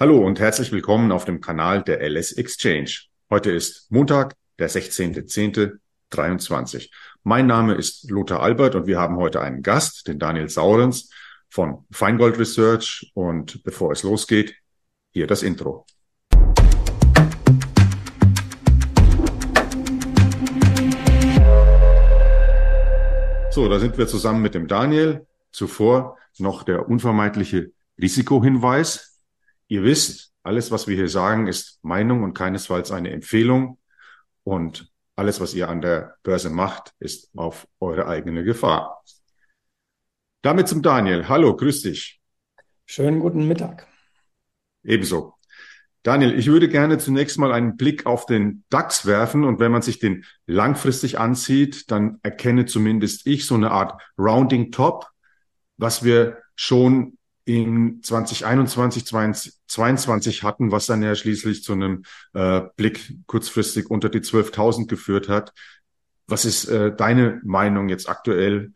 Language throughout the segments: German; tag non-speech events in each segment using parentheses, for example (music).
Hallo und herzlich willkommen auf dem Kanal der LS Exchange. Heute ist Montag, der 16.10.23. Mein Name ist Lothar Albert und wir haben heute einen Gast, den Daniel Saurens von Feingold Research. Und bevor es losgeht, hier das Intro. So, da sind wir zusammen mit dem Daniel. Zuvor noch der unvermeidliche Risikohinweis. Ihr wisst, alles, was wir hier sagen, ist Meinung und keinesfalls eine Empfehlung. Und alles, was ihr an der Börse macht, ist auf eure eigene Gefahr. Damit zum Daniel. Hallo, grüß dich. Schönen guten Mittag. Ebenso. Daniel, ich würde gerne zunächst mal einen Blick auf den DAX werfen und wenn man sich den langfristig ansieht, dann erkenne zumindest ich so eine Art Rounding Top, was wir schon in 2021, 2022 hatten, was dann ja schließlich zu einem äh, Blick kurzfristig unter die 12.000 geführt hat. Was ist äh, deine Meinung jetzt aktuell?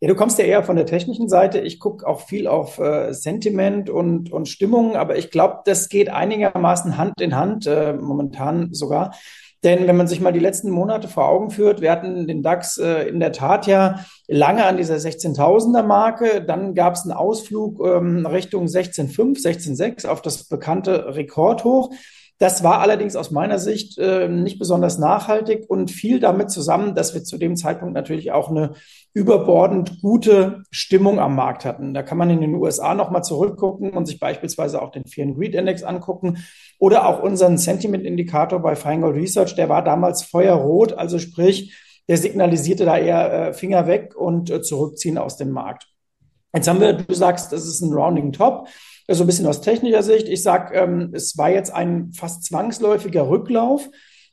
Ja, du kommst ja eher von der technischen Seite. Ich gucke auch viel auf äh, Sentiment und, und Stimmung, aber ich glaube, das geht einigermaßen Hand in Hand, äh, momentan sogar. Denn wenn man sich mal die letzten Monate vor Augen führt, wir hatten den DAX äh, in der Tat ja lange an dieser 16.000er Marke. Dann gab es einen Ausflug ähm, Richtung 16.5, 16.6 auf das bekannte Rekordhoch. Das war allerdings aus meiner Sicht äh, nicht besonders nachhaltig und fiel damit zusammen, dass wir zu dem Zeitpunkt natürlich auch eine überbordend gute Stimmung am Markt hatten. Da kann man in den USA nochmal zurückgucken und sich beispielsweise auch den Fear and Greed Index angucken oder auch unseren Sentiment-Indikator bei Feingold Research. Der war damals feuerrot, also sprich, der signalisierte da eher äh, Finger weg und äh, zurückziehen aus dem Markt. Jetzt haben wir, du sagst, das ist ein Rounding Top so ein bisschen aus technischer Sicht. Ich sage, ähm, es war jetzt ein fast zwangsläufiger Rücklauf.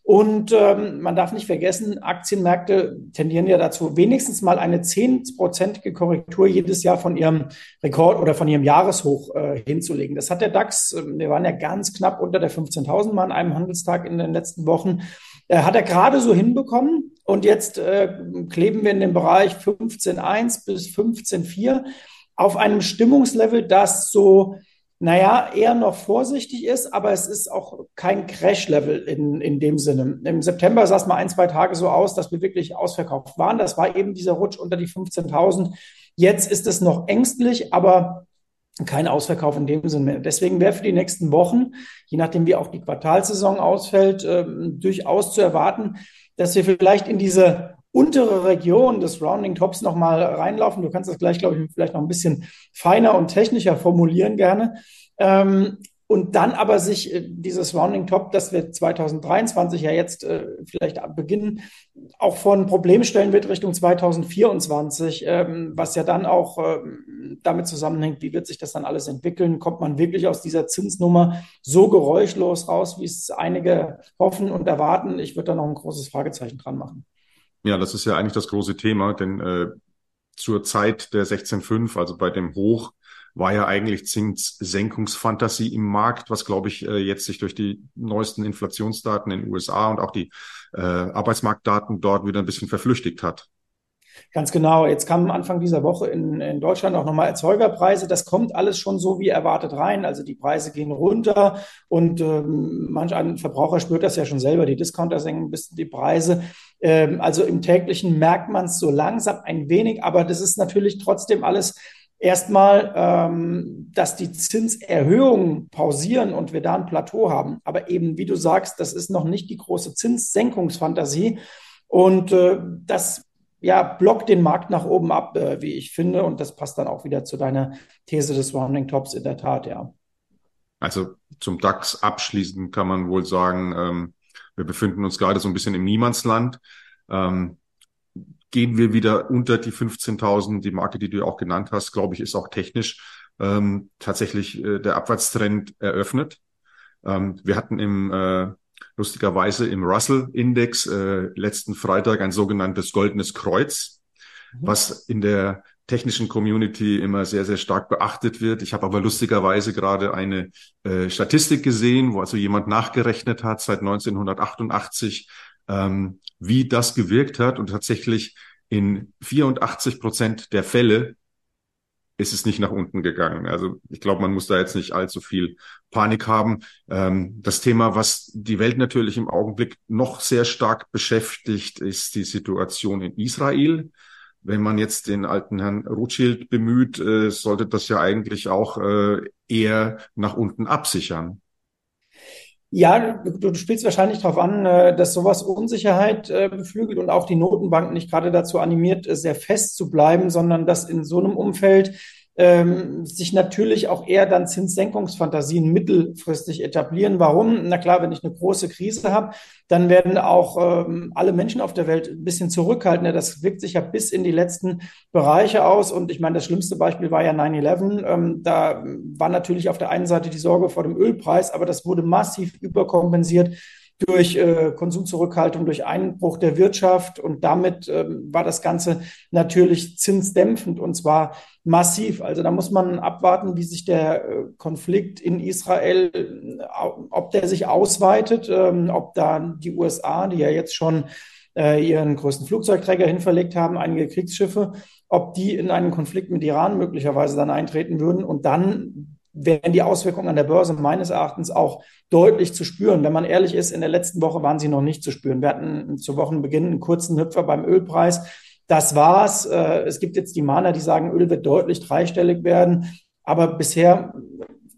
Und ähm, man darf nicht vergessen, Aktienmärkte tendieren ja dazu, wenigstens mal eine zehnprozentige Korrektur jedes Jahr von ihrem Rekord oder von ihrem Jahreshoch äh, hinzulegen. Das hat der DAX, äh, wir waren ja ganz knapp unter der 15.000 mal an einem Handelstag in den letzten Wochen, äh, hat er gerade so hinbekommen. Und jetzt äh, kleben wir in dem Bereich 15.1 bis 15.4 auf einem Stimmungslevel, das so naja, eher noch vorsichtig ist, aber es ist auch kein Crash-Level in, in dem Sinne. Im September sah es mal ein, zwei Tage so aus, dass wir wirklich ausverkauft waren. Das war eben dieser Rutsch unter die 15.000. Jetzt ist es noch ängstlich, aber kein Ausverkauf in dem Sinne mehr. Deswegen wäre für die nächsten Wochen, je nachdem wie auch die Quartalsaison ausfällt, äh, durchaus zu erwarten, dass wir vielleicht in diese untere Region des Rounding Tops nochmal reinlaufen. Du kannst das gleich, glaube ich, vielleicht noch ein bisschen feiner und technischer formulieren gerne. Ähm, und dann aber sich äh, dieses Rounding Top, das wir 2023 ja jetzt äh, vielleicht beginnen, auch von Problemen stellen wird Richtung 2024, ähm, was ja dann auch ähm, damit zusammenhängt, wie wird sich das dann alles entwickeln? Kommt man wirklich aus dieser Zinsnummer so geräuschlos raus, wie es einige hoffen und erwarten? Ich würde da noch ein großes Fragezeichen dran machen. Ja, das ist ja eigentlich das große Thema, denn äh, zur Zeit der 16.5, also bei dem Hoch, war ja eigentlich Zinssenkungsfantasie im Markt, was, glaube ich, äh, jetzt sich durch die neuesten Inflationsdaten in den USA und auch die äh, Arbeitsmarktdaten dort wieder ein bisschen verflüchtigt hat. Ganz genau. Jetzt kamen Anfang dieser Woche in, in Deutschland auch nochmal Erzeugerpreise. Das kommt alles schon so wie erwartet rein. Also die Preise gehen runter und ähm, manch ein Verbraucher spürt das ja schon selber. Die Discounter senken ein bisschen die Preise. Ähm, also im täglichen merkt man es so langsam ein wenig, aber das ist natürlich trotzdem alles erstmal, ähm, dass die Zinserhöhungen pausieren und wir da ein Plateau haben. Aber eben, wie du sagst, das ist noch nicht die große Zinssenkungsfantasie. Und äh, das ja, blockt den Markt nach oben ab, äh, wie ich finde. Und das passt dann auch wieder zu deiner These des Rounding Tops in der Tat, ja. Also zum DAX abschließend kann man wohl sagen, ähm, wir befinden uns gerade so ein bisschen im Niemandsland. Ähm, gehen wir wieder unter die 15.000, die Marke, die du auch genannt hast, glaube ich, ist auch technisch ähm, tatsächlich äh, der Abwärtstrend eröffnet. Ähm, wir hatten im äh, lustigerweise im Russell-Index äh, letzten Freitag ein sogenanntes goldenes Kreuz, mhm. was in der technischen Community immer sehr, sehr stark beachtet wird. Ich habe aber lustigerweise gerade eine äh, Statistik gesehen, wo also jemand nachgerechnet hat seit 1988, ähm, wie das gewirkt hat und tatsächlich in 84 Prozent der Fälle ist es nicht nach unten gegangen. Also ich glaube, man muss da jetzt nicht allzu viel Panik haben. Ähm, das Thema, was die Welt natürlich im Augenblick noch sehr stark beschäftigt, ist die Situation in Israel. Wenn man jetzt den alten Herrn Rothschild bemüht, äh, sollte das ja eigentlich auch äh, eher nach unten absichern. Ja, du, du spielst wahrscheinlich darauf an, äh, dass sowas Unsicherheit äh, beflügelt und auch die Notenbanken nicht gerade dazu animiert, äh, sehr fest zu bleiben, sondern dass in so einem Umfeld ähm, sich natürlich auch eher dann Zinssenkungsfantasien mittelfristig etablieren. Warum? Na klar, wenn ich eine große Krise habe, dann werden auch ähm, alle Menschen auf der Welt ein bisschen zurückhaltender. Das wirkt sich ja bis in die letzten Bereiche aus. Und ich meine, das schlimmste Beispiel war ja 9-11. Ähm, da war natürlich auf der einen Seite die Sorge vor dem Ölpreis, aber das wurde massiv überkompensiert durch äh, Konsumzurückhaltung, durch Einbruch der Wirtschaft und damit äh, war das Ganze natürlich zinsdämpfend und zwar massiv. Also da muss man abwarten, wie sich der äh, Konflikt in Israel, äh, ob der sich ausweitet, ähm, ob da die USA, die ja jetzt schon äh, ihren größten Flugzeugträger hinverlegt haben, einige Kriegsschiffe, ob die in einen Konflikt mit Iran möglicherweise dann eintreten würden und dann wären die Auswirkungen an der Börse meines Erachtens auch deutlich zu spüren. Wenn man ehrlich ist, in der letzten Woche waren sie noch nicht zu spüren. Wir hatten zu Wochenbeginn einen kurzen Hüpfer beim Ölpreis. Das war's. Äh, es gibt jetzt die Mahner, die sagen, Öl wird deutlich dreistellig werden. Aber bisher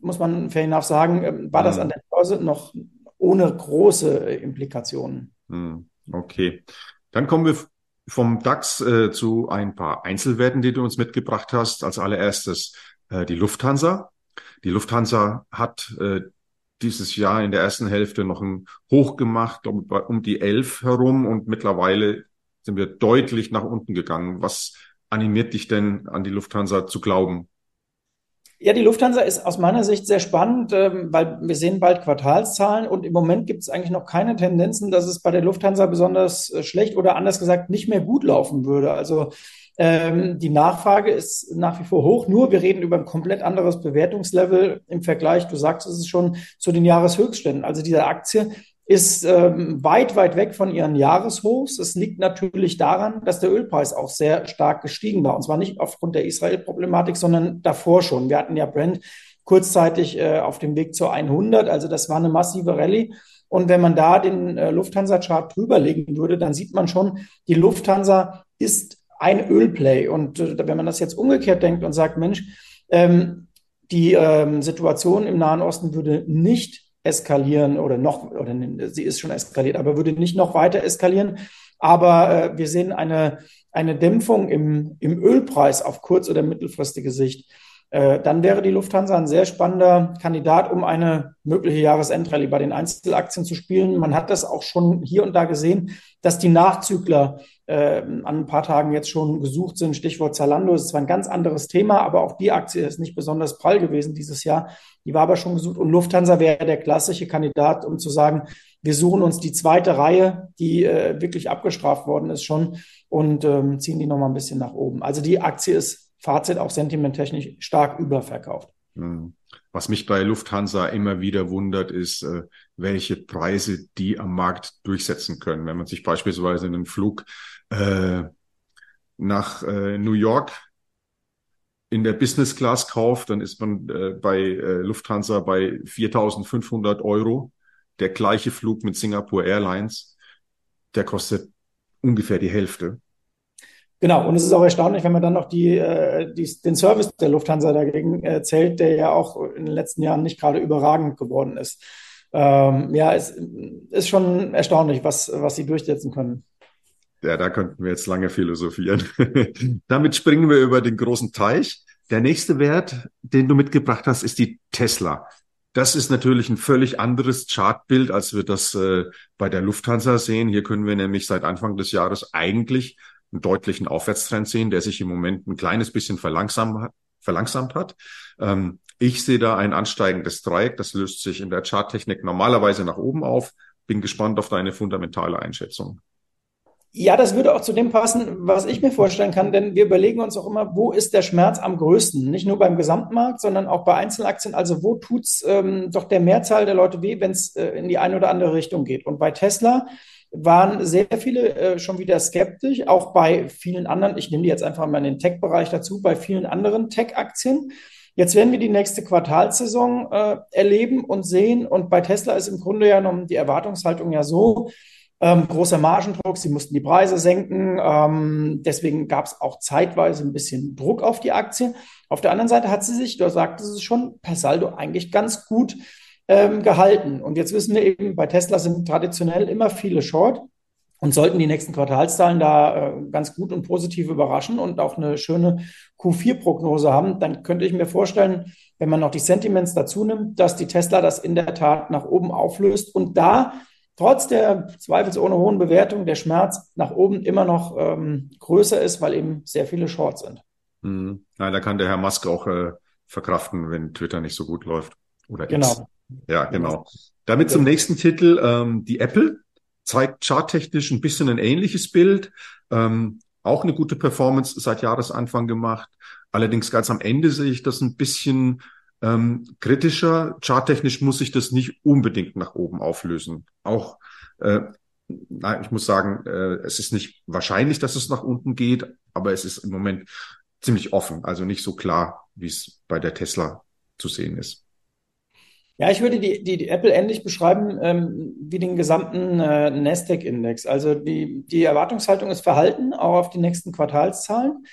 muss man fair enough sagen, äh, war das mhm. an der Börse noch ohne große Implikationen. Mhm. Okay. Dann kommen wir vom DAX äh, zu ein paar Einzelwerten, die du uns mitgebracht hast. Als allererstes äh, die Lufthansa. Die Lufthansa hat äh, dieses Jahr in der ersten Hälfte noch ein Hoch gemacht, um, um die elf herum und mittlerweile sind wir deutlich nach unten gegangen. Was animiert dich denn an die Lufthansa zu glauben? Ja, die Lufthansa ist aus meiner Sicht sehr spannend, ähm, weil wir sehen bald Quartalszahlen und im Moment gibt es eigentlich noch keine Tendenzen, dass es bei der Lufthansa besonders äh, schlecht oder anders gesagt nicht mehr gut laufen würde. Also ähm, die Nachfrage ist nach wie vor hoch, nur wir reden über ein komplett anderes Bewertungslevel im Vergleich, du sagst es schon, zu den Jahreshöchstständen. Also diese Aktie ist ähm, weit, weit weg von ihren Jahreshochs. Es liegt natürlich daran, dass der Ölpreis auch sehr stark gestiegen war. Und zwar nicht aufgrund der Israel-Problematik, sondern davor schon. Wir hatten ja Brent kurzzeitig äh, auf dem Weg zur 100. Also das war eine massive Rallye. Und wenn man da den äh, Lufthansa-Chart drüberlegen würde, dann sieht man schon, die Lufthansa ist ein Ölplay. Und äh, wenn man das jetzt umgekehrt denkt und sagt, Mensch, ähm, die ähm, Situation im Nahen Osten würde nicht eskalieren oder noch, oder sie ist schon eskaliert, aber würde nicht noch weiter eskalieren. Aber äh, wir sehen eine, eine Dämpfung im, im Ölpreis auf kurz- oder mittelfristige Sicht. Äh, dann wäre die Lufthansa ein sehr spannender Kandidat, um eine mögliche Jahresendrallye bei den Einzelaktien zu spielen. Man hat das auch schon hier und da gesehen, dass die Nachzügler äh, an ein paar Tagen jetzt schon gesucht sind. Stichwort Zalando ist zwar ein ganz anderes Thema, aber auch die Aktie ist nicht besonders prall gewesen dieses Jahr. Die war aber schon gesucht. Und Lufthansa wäre der klassische Kandidat, um zu sagen, wir suchen uns die zweite Reihe, die äh, wirklich abgestraft worden ist schon und ähm, ziehen die nochmal ein bisschen nach oben. Also die Aktie ist Fazit auch sentimenttechnisch stark überverkauft. Hm. Was mich bei Lufthansa immer wieder wundert, ist, äh, welche Preise die am Markt durchsetzen können. Wenn man sich beispielsweise einen Flug äh, nach äh, New York in der Business Class kauft, dann ist man äh, bei äh, Lufthansa bei 4.500 Euro. Der gleiche Flug mit Singapore Airlines, der kostet ungefähr die Hälfte. Genau, und es ist auch erstaunlich, wenn man dann noch die, äh, die, den Service der Lufthansa dagegen äh, zählt, der ja auch in den letzten Jahren nicht gerade überragend geworden ist. Ähm, ja, es ist schon erstaunlich, was, was sie durchsetzen können. Ja, da könnten wir jetzt lange philosophieren. (laughs) Damit springen wir über den großen Teich. Der nächste Wert, den du mitgebracht hast, ist die Tesla. Das ist natürlich ein völlig anderes Chartbild, als wir das äh, bei der Lufthansa sehen. Hier können wir nämlich seit Anfang des Jahres eigentlich einen deutlichen Aufwärtstrend sehen, der sich im Moment ein kleines bisschen verlangsamt, verlangsamt hat. Ähm, ich sehe da ein ansteigendes Dreieck, das löst sich in der Charttechnik normalerweise nach oben auf. Bin gespannt auf deine fundamentale Einschätzung. Ja, das würde auch zu dem passen, was ich mir vorstellen kann, denn wir überlegen uns auch immer, wo ist der Schmerz am größten? Nicht nur beim Gesamtmarkt, sondern auch bei Einzelaktien. Also wo tut's ähm, doch der Mehrzahl der Leute weh, wenn es äh, in die eine oder andere Richtung geht? Und bei Tesla waren sehr viele äh, schon wieder skeptisch, auch bei vielen anderen, ich nehme die jetzt einfach mal in den Tech-Bereich dazu, bei vielen anderen Tech-Aktien. Jetzt werden wir die nächste Quartalsaison äh, erleben und sehen. Und bei Tesla ist im Grunde ja noch die Erwartungshaltung ja so, ähm, großer Margendruck, sie mussten die Preise senken. Ähm, deswegen gab es auch zeitweise ein bisschen Druck auf die Aktie. Auf der anderen Seite hat sie sich, du sagtest es schon, per Saldo eigentlich ganz gut ähm, gehalten. Und jetzt wissen wir eben, bei Tesla sind traditionell immer viele Short. Und sollten die nächsten Quartalszahlen da äh, ganz gut und positiv überraschen und auch eine schöne Q4-Prognose haben, dann könnte ich mir vorstellen, wenn man noch die Sentiments dazu nimmt, dass die Tesla das in der Tat nach oben auflöst und da trotz der zweifelsohne hohen Bewertung der Schmerz nach oben immer noch ähm, größer ist, weil eben sehr viele Shorts sind. Mhm. Ja, da kann der Herr Musk auch äh, verkraften, wenn Twitter nicht so gut läuft. Oder genau. X. Ja, genau. Damit zum nächsten Titel, ähm, die Apple zeigt charttechnisch ein bisschen ein ähnliches Bild. Ähm, auch eine gute Performance seit Jahresanfang gemacht. Allerdings ganz am Ende sehe ich das ein bisschen ähm, kritischer. Charttechnisch muss sich das nicht unbedingt nach oben auflösen. Auch, äh, nein, ich muss sagen, äh, es ist nicht wahrscheinlich, dass es nach unten geht, aber es ist im Moment ziemlich offen, also nicht so klar, wie es bei der Tesla zu sehen ist. Ja, ich würde die, die, die Apple ähnlich beschreiben ähm, wie den gesamten äh, Nasdaq-Index. Also die, die Erwartungshaltung ist verhalten, auch auf die nächsten Quartalszahlen.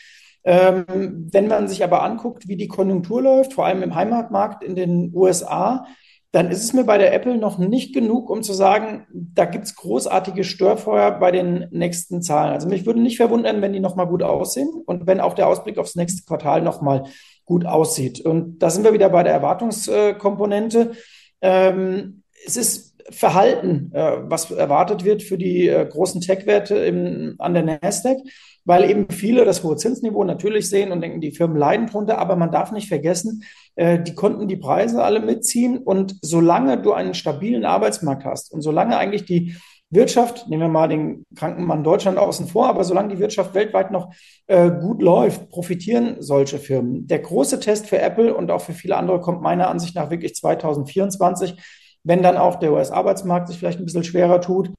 Ähm, wenn man sich aber anguckt, wie die Konjunktur läuft, vor allem im Heimatmarkt in den USA, dann ist es mir bei der Apple noch nicht genug, um zu sagen, da gibt es großartige Störfeuer bei den nächsten Zahlen. Also mich würde nicht verwundern, wenn die nochmal gut aussehen und wenn auch der Ausblick aufs nächste Quartal nochmal gut aussieht. Und da sind wir wieder bei der Erwartungskomponente. Ähm, es ist Verhalten, äh, was erwartet wird für die äh, großen Tech-Werte an der Nasdaq, weil eben viele das hohe Zinsniveau natürlich sehen und denken, die Firmen leiden drunter, aber man darf nicht vergessen, äh, die konnten die Preise alle mitziehen und solange du einen stabilen Arbeitsmarkt hast und solange eigentlich die Wirtschaft, nehmen wir mal den kranken Mann Deutschland außen vor, aber solange die Wirtschaft weltweit noch äh, gut läuft, profitieren solche Firmen. Der große Test für Apple und auch für viele andere kommt meiner Ansicht nach wirklich 2024, wenn dann auch der US-Arbeitsmarkt sich vielleicht ein bisschen schwerer tut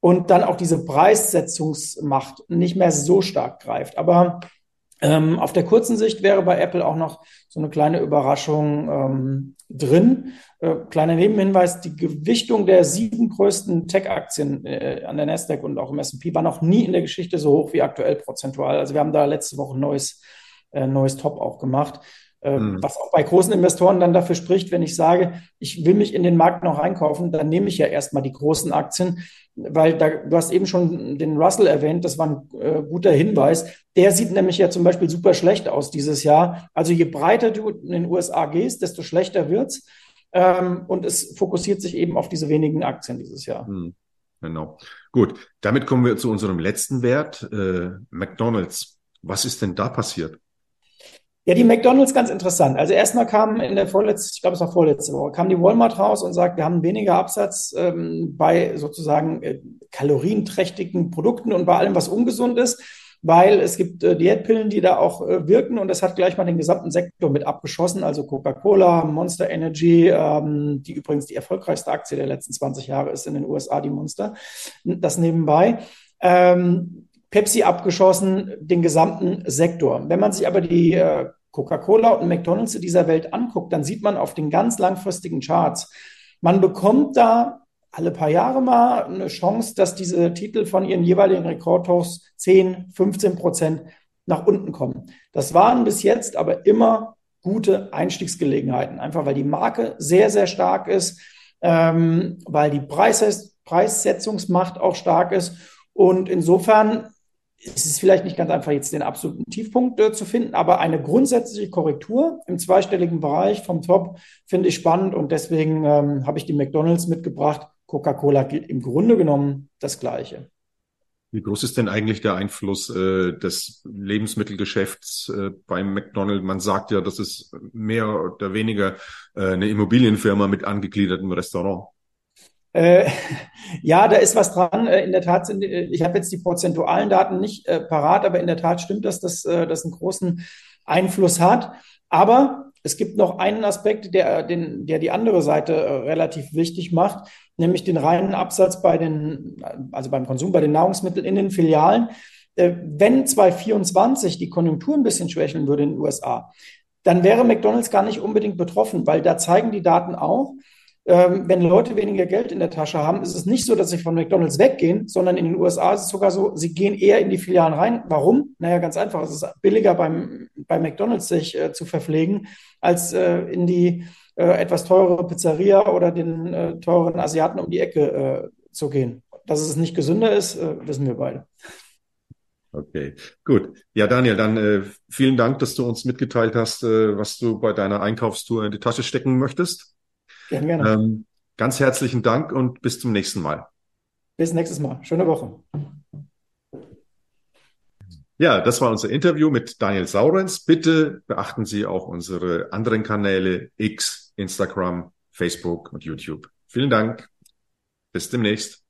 und dann auch diese Preissetzungsmacht nicht mehr so stark greift. Aber ähm, auf der kurzen Sicht wäre bei Apple auch noch so eine kleine Überraschung ähm, drin. Äh, kleiner Nebenhinweis, die Gewichtung der sieben größten Tech-Aktien äh, an der Nasdaq und auch im S&P war noch nie in der Geschichte so hoch wie aktuell prozentual. Also wir haben da letzte Woche ein neues, äh, neues Top auch gemacht. Mhm. Was auch bei großen Investoren dann dafür spricht, wenn ich sage, ich will mich in den Markt noch einkaufen, dann nehme ich ja erstmal die großen Aktien, weil da, du hast eben schon den Russell erwähnt, das war ein äh, guter Hinweis. Der sieht nämlich ja zum Beispiel super schlecht aus dieses Jahr. Also je breiter du in den USA gehst, desto schlechter wird's. Ähm, und es fokussiert sich eben auf diese wenigen Aktien dieses Jahr. Mhm. Genau. Gut, damit kommen wir zu unserem letzten Wert, äh, McDonald's. Was ist denn da passiert? Ja, die McDonalds ganz interessant. Also erstmal kam in der vorletzten, ich glaube es war vorletzte Woche, kam die Walmart raus und sagt, wir haben weniger Absatz ähm, bei sozusagen äh, kalorienträchtigen Produkten und bei allem, was ungesund ist, weil es gibt äh, Diätpillen, die da auch äh, wirken und das hat gleich mal den gesamten Sektor mit abgeschossen. Also Coca-Cola, Monster Energy, ähm, die übrigens die erfolgreichste Aktie der letzten 20 Jahre ist in den USA, die Monster. Das nebenbei. Ähm, Pepsi abgeschossen, den gesamten Sektor. Wenn man sich aber die äh, Coca-Cola und McDonald's in dieser Welt anguckt, dann sieht man auf den ganz langfristigen Charts, man bekommt da alle paar Jahre mal eine Chance, dass diese Titel von ihren jeweiligen Rekordhochs 10, 15 Prozent nach unten kommen. Das waren bis jetzt aber immer gute Einstiegsgelegenheiten, einfach weil die Marke sehr, sehr stark ist, ähm, weil die Preis Preissetzungsmacht auch stark ist. Und insofern es ist vielleicht nicht ganz einfach, jetzt den absoluten Tiefpunkt äh, zu finden, aber eine grundsätzliche Korrektur im zweistelligen Bereich vom Top finde ich spannend und deswegen ähm, habe ich die McDonalds mitgebracht. Coca-Cola gilt im Grunde genommen das Gleiche. Wie groß ist denn eigentlich der Einfluss äh, des Lebensmittelgeschäfts äh, beim McDonald's? Man sagt ja, das ist mehr oder weniger äh, eine Immobilienfirma mit angegliedertem Restaurant. Äh, (laughs) ja, da ist was dran. Äh, in der Tat sind, äh, ich habe jetzt die prozentualen Daten nicht äh, parat, aber in der Tat stimmt das, dass äh, das einen großen Einfluss hat. Aber Es gibt noch einen Aspekt, der, den, der die andere Seite äh, relativ wichtig macht, nämlich den reinen Absatz bei den, also beim Konsum, bei den Nahrungsmitteln in den Filialen. Äh, wenn 2024 die Konjunktur ein bisschen schwächeln würde in den USA, dann wäre McDonald's gar nicht unbedingt betroffen, weil da zeigen die Daten auch, ähm, wenn Leute weniger Geld in der Tasche haben, ist es nicht so, dass sie von McDonalds weggehen, sondern in den USA ist es sogar so, sie gehen eher in die Filialen rein. Warum? Naja, ganz einfach. Es ist billiger beim, bei McDonalds sich äh, zu verpflegen, als äh, in die äh, etwas teurere Pizzeria oder den äh, teuren Asiaten um die Ecke äh, zu gehen. Dass es nicht gesünder ist, äh, wissen wir beide. Okay, gut. Ja, Daniel, dann äh, vielen Dank, dass du uns mitgeteilt hast, äh, was du bei deiner Einkaufstour in die Tasche stecken möchtest. Gerne, gerne. Ähm, ganz herzlichen Dank und bis zum nächsten Mal. Bis nächstes Mal. Schöne Woche. Ja, das war unser Interview mit Daniel Saurens. Bitte beachten Sie auch unsere anderen Kanäle X, Instagram, Facebook und YouTube. Vielen Dank. Bis demnächst.